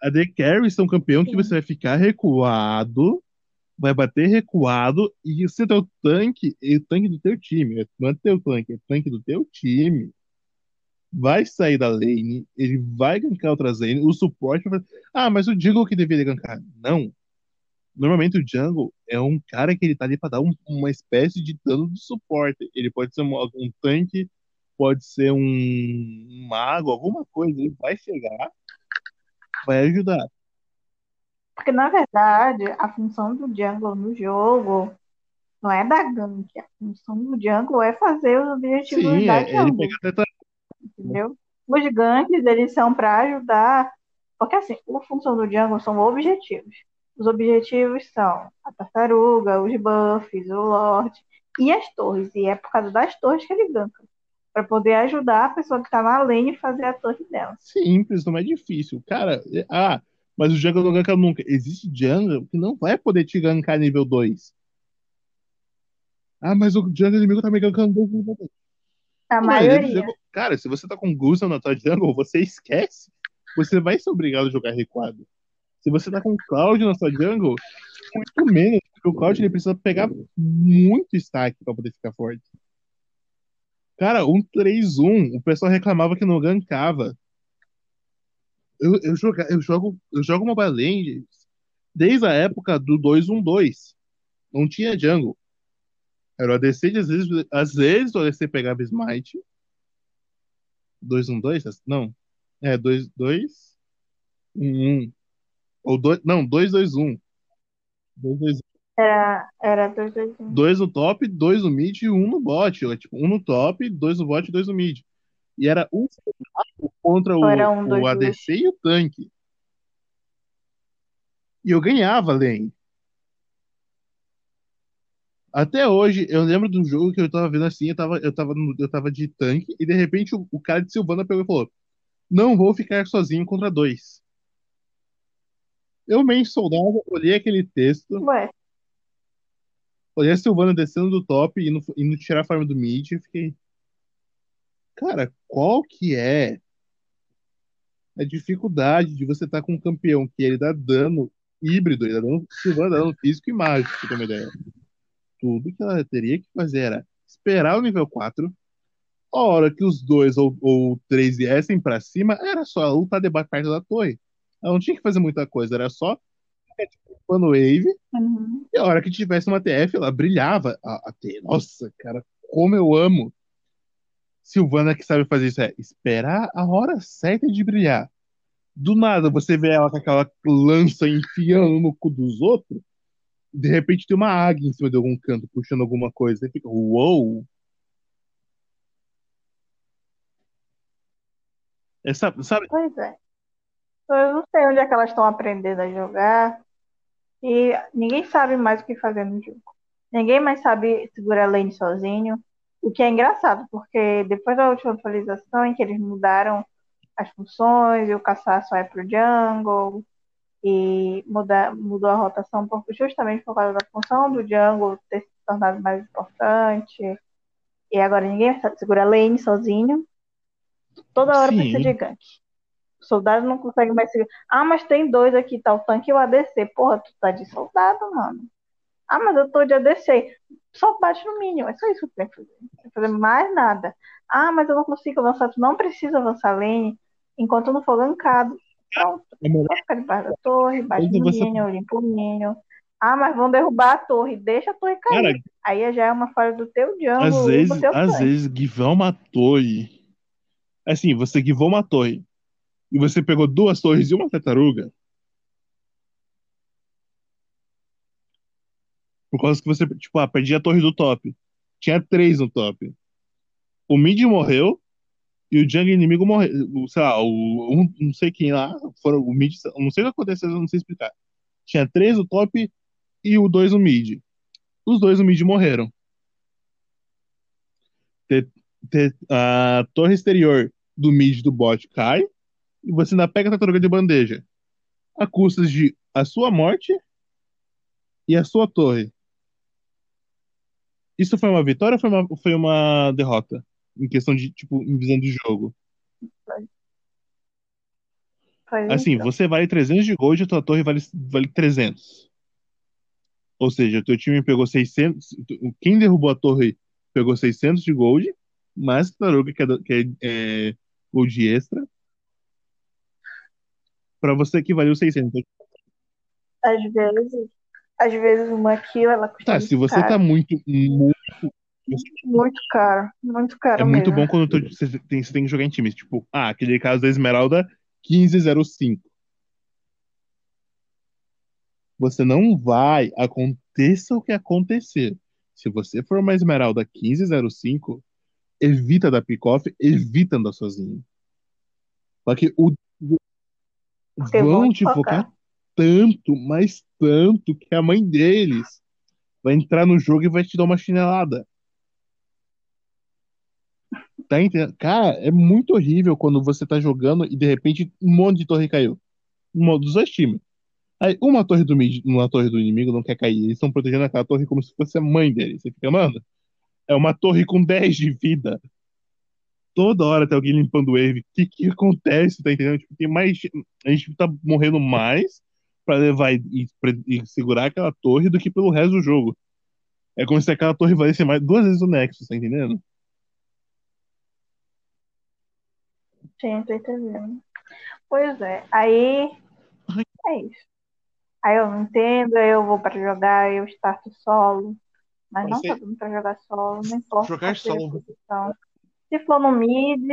A The Carries são campeão que você vai ficar recuado, vai bater recuado e você tem o tanque, o tanque do teu time. Não é teu tanque, é o tanque do teu time vai sair da lane, ele vai gankar outras lane, o suporte vai Ah, mas o jungle que deveria gankar. Não. Normalmente o jungle é um cara que ele tá ali pra dar um, uma espécie de dano de suporte. Ele pode ser um, um tanque, pode ser um, um mago, alguma coisa. Ele vai chegar, vai ajudar. Porque, na verdade, a função do jungle no jogo não é da gank. A função do jungle é fazer os objetivos Sim, da é, entendeu? Os ganks, eles são para ajudar, porque assim, a função do jungle são objetivos. Os objetivos são a tartaruga, os buffs, o lord e as torres. E é por causa das torres que ele ganka. Para poder ajudar a pessoa que tá na lane a fazer a torre dela. Simples, não é difícil. Cara, é, ah, mas o jungle não ganka nunca. Existe jungle que não vai poder te gankar nível 2. Ah, mas o jungle inimigo tá me gankando nível 2. A maioria. Cara, se você tá com Gusta na tua jungle, você esquece. Você vai ser obrigado a jogar recuado. Se você tá com Cloud na sua jungle, muito menos, porque o Cloud ele precisa pegar muito stack pra poder ficar forte. Cara, um 3-1, o pessoal reclamava que não gankava. Eu, eu, joga, eu, jogo, eu jogo Mobile Legends desde a época do 2-1-2. Não tinha jungle. Era o ADC, às vezes, às vezes o ADC pegava Smite. 2-1-2? Não. É, 2-2. 1-1. Ou dois, não, 2-2-1. 2-2-1. Era, era 2, 2, 1. 2 no top, 2 no mid e 1 um no bot. Ou, tipo, 1 um no top, 2 no bot e 2 no mid. E era um contra o, Era um, dois, o ADC dois. e o tanque. E eu ganhava lane. Até hoje, eu lembro de um jogo que eu tava vendo assim, eu tava, eu tava, no- eu tava de tanque, e de repente o, o cara de Silvana pegou e falou: Não vou ficar sozinho contra dois. Eu, meio soldado, olhei aquele texto, Ué, olhei a Silvana descendo do top e indo, indo tirar a farm do mid, e fiquei. Cara, qual que é a dificuldade de você estar com um campeão que ele dá dano híbrido, ele dá dano, Silvana dá dano físico e mágico, pra ter uma ideia. Tudo que ela teria que fazer era esperar o nível 4, a hora que os dois ou, ou três viessem pra cima, era só lutar debaixo da torre. Ela não tinha que fazer muita coisa, era só ficar, tipo, upando wave, uhum. e a hora que tivesse uma TF, ela brilhava. A, a T- Nossa, cara, como eu amo. Silvana que sabe fazer isso é esperar a hora certa de brilhar. Do nada, você vê ela com aquela lança enfiando no cu dos outros. De repente tem uma águia em cima de algum canto, puxando alguma coisa. Aí fica, uou! É, sabe, sabe? Pois é. Eu não sei onde é que elas estão aprendendo a jogar. E ninguém sabe mais o que fazer no jogo. Ninguém mais sabe segurar a lane sozinho. O que é engraçado, porque depois da última atualização em que eles mudaram as funções, e o caçar só é pro jungle, e muda, mudou a rotação por, justamente por causa da função do jungle ter se tornado mais importante. E agora ninguém sabe segurar a lane sozinho. Toda hora Sim. precisa de gank. Soldado não consegue mais segurar. Ah, mas tem dois aqui, tá? O tanque e o ADC. Porra, tu tá de soldado, mano. Ah, mas eu tô de ADC. Só bate no mínimo. É só isso que tu tem que fazer. Não tem que fazer mais nada. Ah, mas eu não consigo avançar. Tu não precisa avançar lane enquanto não for gankado. Pronto. É melhor Só ficar debaixo da torre, bate no você- minion, limpa o minion. Ah, mas vão derrubar a torre. Deixa a torre cair. Cara, Aí já é uma falha do teu jungle às vezes, às vezes, guivar uma torre. Assim, você guivou uma torre e você pegou duas torres e uma tartaruga. Por causa que você, tipo, ah, perdi a torre do top. Tinha três no top. O mid morreu e o jungle inimigo morreu. Sei lá, o, um, não sei quem lá, foram, o mid, não sei o que aconteceu, eu não sei explicar. Tinha três no top e o dois no mid. Os dois no mid morreram. A torre exterior do mid do bot cai e você ainda pega a tartaruga de bandeja. A custas de a sua morte e a sua torre. Isso foi uma vitória ou foi uma, foi uma derrota? Em questão de, tipo, em visão de jogo. Pois Assim, então. você vale 300 de gold e a tua torre vale, vale 300. Ou seja, o teu time pegou 600. Quem derrubou a torre pegou 600 de gold, mais a tartaruga, que é, que é, é gold extra. Pra você que valeu 600. Às vezes, às vezes uma kill ela custa Tá, muito se você caro. tá muito, muito Muito caro, muito caro É muito mesmo. bom quando tu- você tem, você tem que jogar em times. Tipo, ah, aquele caso da Esmeralda 1505. Você não vai, aconteça o que acontecer. Se você for uma Esmeralda 1505, evita dar pick-off, evita andar sozinho. Porque o, Porque vão vão te focar. tanto, mas tanto, que a mãe deles vai entrar no jogo e vai te dar uma chinelada. Tá entendendo? Cara, é muito horrível quando você tá jogando e de repente um monte de torre caiu. Um dos dois times. Aí uma torre do mid, uma torre do inimigo não quer cair. Eles estão protegendo aquela torre como se fosse a mãe deles. Você fica, mano, é uma torre com 10 de vida. Toda hora tem alguém limpando wave. O que que acontece? Tá entendendo? Tipo, tem mais. A gente tá morrendo mais pra levar e, e- e segurar aquela torre do que pelo resto do jogo. É como se aquela torre valesse mais duas vezes o Nexus, tá entendendo? Sim, tô entendendo. Pois é, aí é isso. Aí eu não entendo, aí eu vou pra jogar, eu starto solo. Mas não Você- tá dando pra jogar solo, não importa Jogar solo. posição. Se for no mid,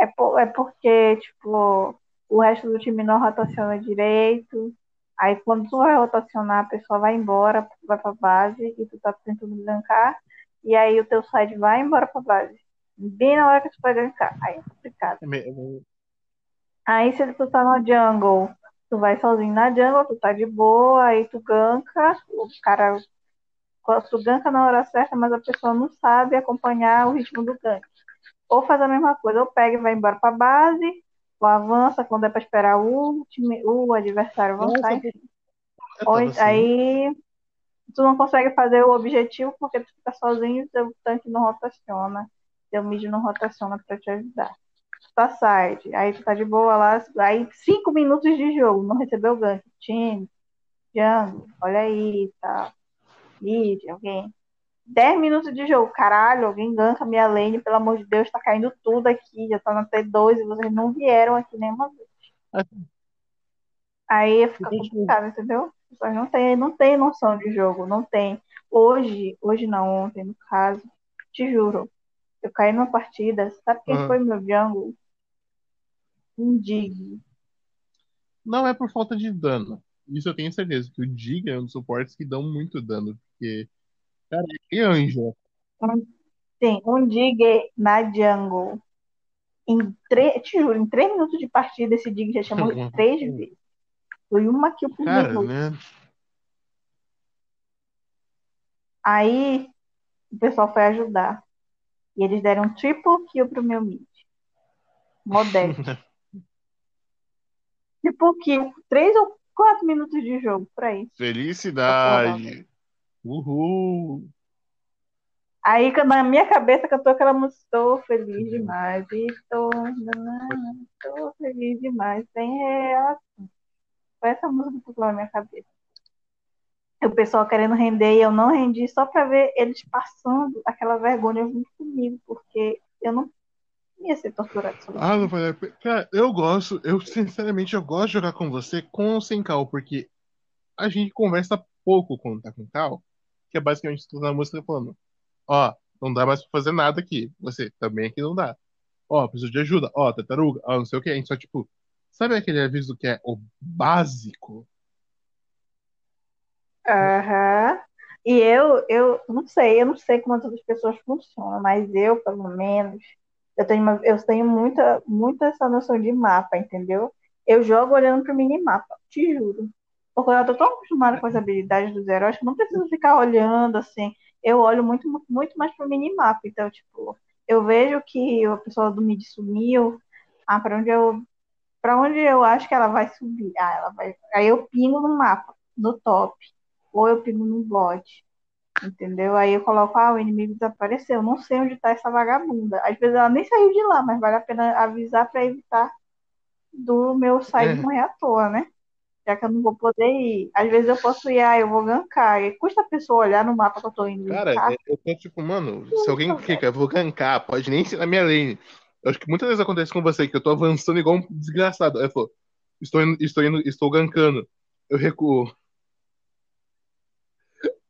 é, po- é porque, tipo, o resto do time não rotaciona direito. Aí quando tu vai rotacionar, a pessoa vai embora, vai pra base e tu tá tentando gankar. E aí o teu side vai embora pra base. Bem na hora que tu vai gankar. Aí é complicado. É Aí se tu tá no jungle, tu vai sozinho na jungle, tu tá de boa, aí tu ganka, o cara. Tu ganka na hora certa, mas a pessoa não sabe acompanhar o ritmo do gank. Ou faz a mesma coisa, ou pega e vai embora pra base, ou avança quando é pra esperar o, time, o adversário avançar, Ou, assim. aí tu não consegue fazer o objetivo porque tu fica sozinho e teu tanque não rotaciona, teu mid não rotaciona pra te ajudar. Tu tá side, aí tu tá de boa lá, aí cinco minutos de jogo, não recebeu gank. Time, jungle, olha aí, tá. Mid, alguém. 10 minutos de jogo, caralho, alguém ganka minha lane, pelo amor de Deus, tá caindo tudo aqui, já tá na T2 e vocês não vieram aqui nenhuma vez. Aí fica complicado, entendeu? As pessoas não têm, não têm noção de jogo, não tem. Hoje, hoje não, ontem, no caso, te juro, eu caí numa partida, sabe quem Aham. foi meu jungle? Um Dig. não é por falta de dano. Isso eu tenho certeza, que o Dig é um dos suportes que dão muito dano, porque, que anjo. Sim, um Dig na jungle. Em três, te juro, em três minutos de partida, esse Dig já chamou três vezes. Foi uma kill por Cara, né? Aí o pessoal foi ajudar. E eles deram um triple kill pro meu mid. Modesto. triple kill. Três ou quatro minutos de jogo pra isso. Felicidade. Uhul. Aí na minha cabeça cantou aquela música, estou feliz demais, estou, estou feliz demais, sem reação. Foi essa música que ficou na minha cabeça. O pessoal querendo render e eu não rendi só pra ver eles passando aquela vergonha junto comigo, porque eu não ia ser torturado. Ah, não foi. Cara, eu gosto, eu sinceramente eu gosto de jogar com você com ou sem cal, porque a gente conversa pouco quando tá com cal, que é basicamente escutando a música falando Ó, não dá mais pra fazer nada aqui. Você, também aqui não dá. Ó, preciso de ajuda. Ó, tartaruga. Ó, não sei o que. A gente só, tipo, sabe aquele aviso que é o básico? Aham. E eu, eu não sei, eu não sei como as pessoas funcionam, mas eu, pelo menos, eu tenho, uma, eu tenho muita, muita essa noção de mapa, entendeu? Eu jogo olhando pro minimapa, te juro. Porque eu tô tão acostumada com as habilidades dos heróis que eu não preciso ficar olhando assim eu olho muito, muito mais pro minimapa. Então, tipo, eu vejo que a pessoa do mid sumiu. Ah, para onde eu para onde eu acho que ela vai subir? Ah, ela vai. Aí eu pingo no mapa, no top, ou eu pingo no bot. Entendeu? Aí eu coloco, ah, o inimigo desapareceu. Eu não sei onde tá essa vagabunda. Às vezes ela nem saiu de lá, mas vale a pena avisar para evitar do meu sair é. morrer à toa, né? Já que eu não vou poder ir. Às vezes eu posso ir, ah, eu vou gankar. E custa a pessoa olhar no mapa que eu tô indo. Cara, gankar. eu tô tipo, mano, se alguém fica, eu vou gankar, pode nem ser na minha lane. Eu acho que muitas vezes acontece com você, que eu tô avançando igual um desgraçado. Aí eu falo, estou indo, estou indo, estou gankando. Eu recuo.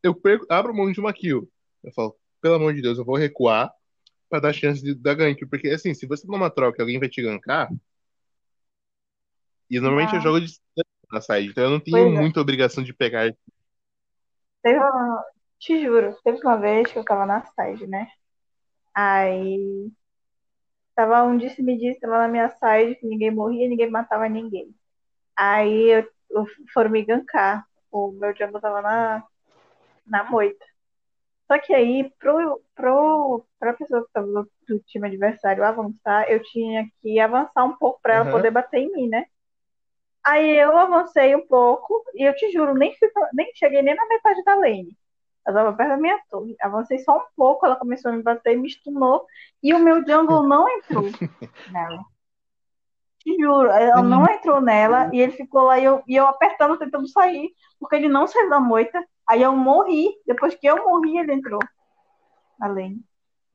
Eu perco, abro mão de uma kill. Eu falo, pelo amor de Deus, eu vou recuar pra dar chance de dar gank. Porque assim, se você numa troca e alguém vai te gankar. E normalmente ah. eu jogo de na side, então eu não tinha pois é. muita é. obrigação de pegar. Teve uma, te juro, teve uma vez que eu tava na side, né? Aí tava um disse-me disse, tava na minha side, que ninguém morria, ninguém matava ninguém. Aí eu, eu foram me gankar. O meu jungle tava na, na moita. Só que aí, pro, pro, pra pessoa que tava do, do time adversário avançar, eu tinha que avançar um pouco pra ela poder bater em mim, né? Aí eu avancei um pouco e eu te juro, nem, fui, nem cheguei nem na metade da lane. Ela tava perto da minha torre. Avancei só um pouco, ela começou a me bater, me stunou e o meu jungle não entrou nela. Te juro, ela uhum. não entrou nela e ele ficou lá e eu, e eu apertando, tentando sair, porque ele não saiu da moita. Aí eu morri. Depois que eu morri, ele entrou na lane.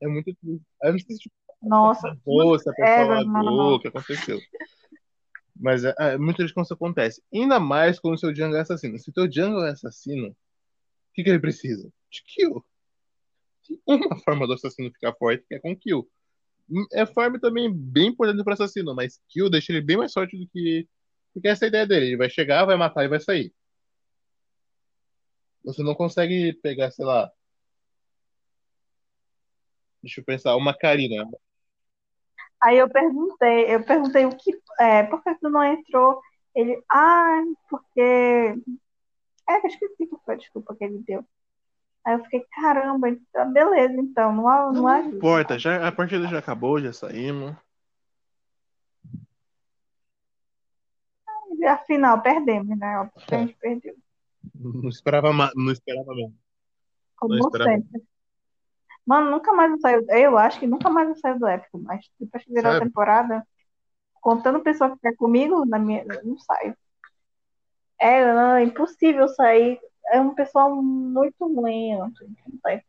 É muito triste. Sei se Nossa. Se a pessoa é, o que aconteceu. Mas é, é muito triste quando isso acontece. Ainda mais quando o seu jungle é assassino. Se o teu jungle é assassino, o que, que ele precisa? De kill. Uma forma do assassino ficar forte é com kill. É farm também bem importante para assassino, mas kill deixa ele bem mais forte do que. Porque essa é a ideia dele. Ele vai chegar, vai matar e vai sair. Você não consegue pegar, sei lá. Deixa eu pensar, uma Karina. Aí eu perguntei, eu perguntei o que, é, por que tu não entrou? Ele, ah, porque. É, eu esqueci qual foi a desculpa que ele deu. Aí eu fiquei, caramba, então, beleza, então, não há. Não, não importa, já, a partida já acabou, já saímos. Afinal, perdemos, né? Que a gente perdeu. Não esperava, não esperava mesmo. Como não esperava. sempre. Mano, nunca mais eu saio. Eu acho que nunca mais eu saio do épico, mas depois que virar a temporada, contando pessoa que ficar comigo, na minha, não saio. É, não, é impossível sair. É um pessoal muito. Não, tá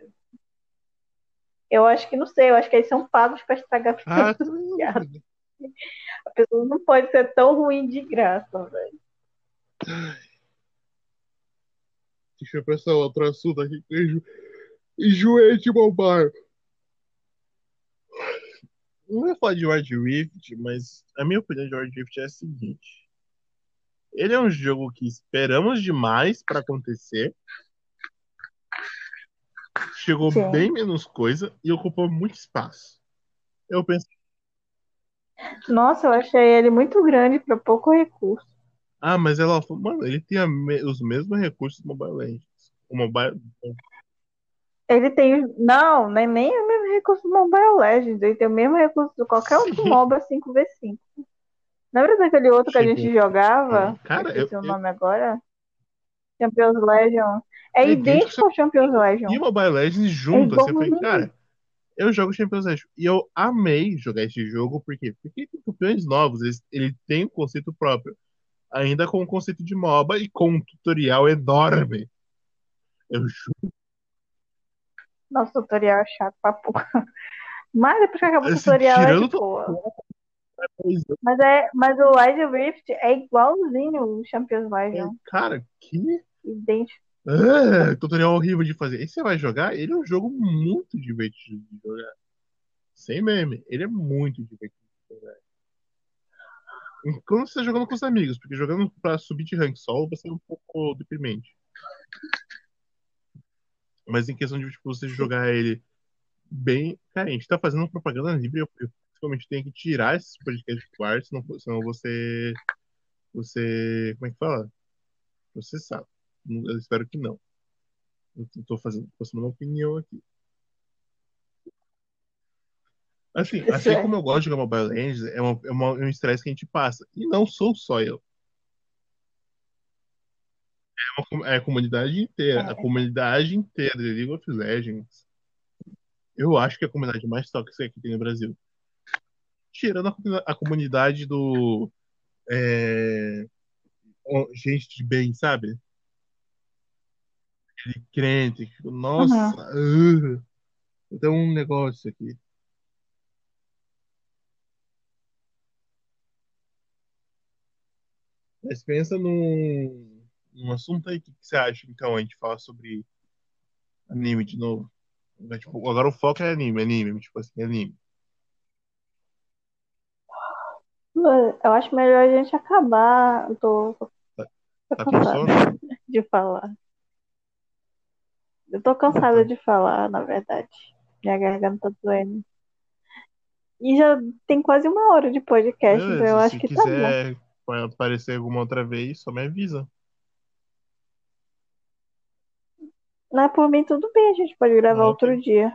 eu acho que não sei, eu acho que eles são pagos para estragar ah, A pessoa não pode ser tão ruim de graça, velho. Deixa eu pensar outro assunto aqui. Enjoei de bombar. Não vou falar de Ward Rift, mas a minha opinião de Ward Rift é a seguinte. Ele é um jogo que esperamos demais pra acontecer. Chegou Sim. bem menos coisa e ocupou muito espaço. Eu pensei, Nossa, eu achei ele muito grande para pouco recurso. ah, mas ela falou, mano, ele tem me- os mesmos recursos do Mobile Legends. O Mobile. Ele tem. Não, não é nem o mesmo recurso do Mobile Legends. Ele tem o mesmo recurso de qualquer outro. MOBA 5v5. Lembra daquele outro que a gente jogava? cara, eu- o nome agora. Champions Legion. É É idêntico ao Champions Legion. E o Mobile Legends junto, É assim, eu falei, cara, eu jogo Champions League. E eu amei jogar esse jogo? Porque tem campeões novos, eles- ele tem um conceito próprio. Ainda com o conceito de MOBA e com um tutorial enorme. Eu juro, Nosso tutorial é chato pra porra. Mas depois que acaba o Assim, tutorial é de boa. coisa. Mas, é, mas o Wild Rift é igualzinho o Champions Legion. Cara, que Idêntico. ah, tutorial horrível de fazer. E você vai jogar, ele é um jogo muito divertido de jogar. Sem meme, ele é muito divertido de jogar. Quando você tá jogando com os amigos, porque jogando pra subir de rank solo vai ser um pouco deprimente. Mas em questão de tipo, você jogar ele bem. Cara, a gente tá fazendo propaganda livre. Eu, eu principalmente tenho que tirar esses podcasts do ar, senão, senão você. Você. Como é que fala? Você sabe. Eu espero que não. Eu tô fazendo, tô passando uma opinião aqui. Assim, assim como eu gosto de jogar Mobile Legends, é, uma, é, uma- é um estresse que a gente passa. E não sou só eu. É, a comunidade inteira. A É. comunidade inteira de League of Legends. Eu acho que é a comunidade mais tóxica que tem no Brasil. Tirando a, comuni- a comunidade do. é, gente de bem, sabe? Aquele crente. que, Nossa, uh, eu tenho um negócio aqui. Mas pensa num, num assunto aí, o que, que você acha? Então, a gente fala sobre anime de novo. Mas, tipo, agora o foco é anime, anime, tipo assim, anime. Eu acho melhor a gente acabar. Eu tô, tô Tá cansada de falar. Eu tô cansada de falar, na verdade. Minha garganta tá doendo. E já tem quase uma hora de podcast, então eu Beleza, acho se que tá bom. quiser aparecer alguma outra vez, só me avisa. Mas por mim, tudo bem, a gente pode gravar Ok. outro dia.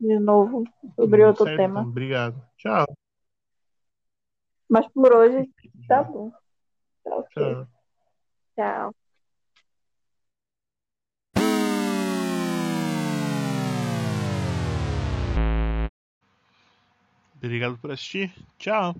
De novo, sobre outro certo, tema. então, obrigado. Tchau. Mas por hoje, tá bom. Tá. Tchau. Tchau. Obrigado por assistir. Tchau.